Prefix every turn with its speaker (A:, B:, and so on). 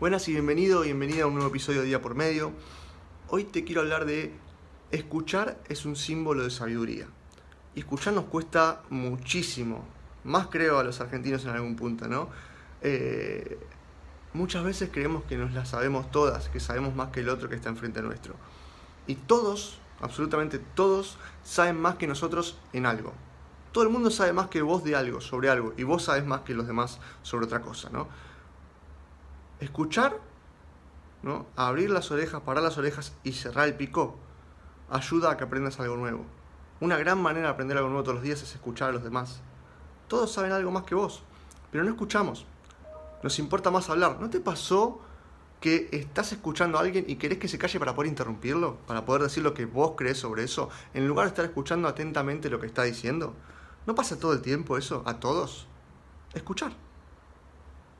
A: Buenas y bienvenido, bienvenida a un nuevo episodio de Día por Medio. Hoy te quiero hablar de escuchar es un símbolo de sabiduría. Y escuchar nos cuesta muchísimo, más creo a los argentinos en algún punto, ¿no? Eh, muchas veces creemos que nos las sabemos todas, que sabemos más que el otro que está enfrente nuestro. Y todos, absolutamente todos, saben más que nosotros en algo. Todo el mundo sabe más que vos de algo, sobre algo, y vos sabes más que los demás sobre otra cosa, ¿no? Escuchar, ¿no? Abrir las orejas, parar las orejas y cerrar el pico ayuda a que aprendas algo nuevo. Una gran manera de aprender algo nuevo todos los días es escuchar a los demás. Todos saben algo más que vos, pero no escuchamos. Nos importa más hablar. ¿No te pasó que estás escuchando a alguien y querés que se calle para poder interrumpirlo? Para poder decir lo que vos crees sobre eso, en lugar de estar escuchando atentamente lo que está diciendo. ¿No pasa todo el tiempo eso? ¿A todos? Escuchar.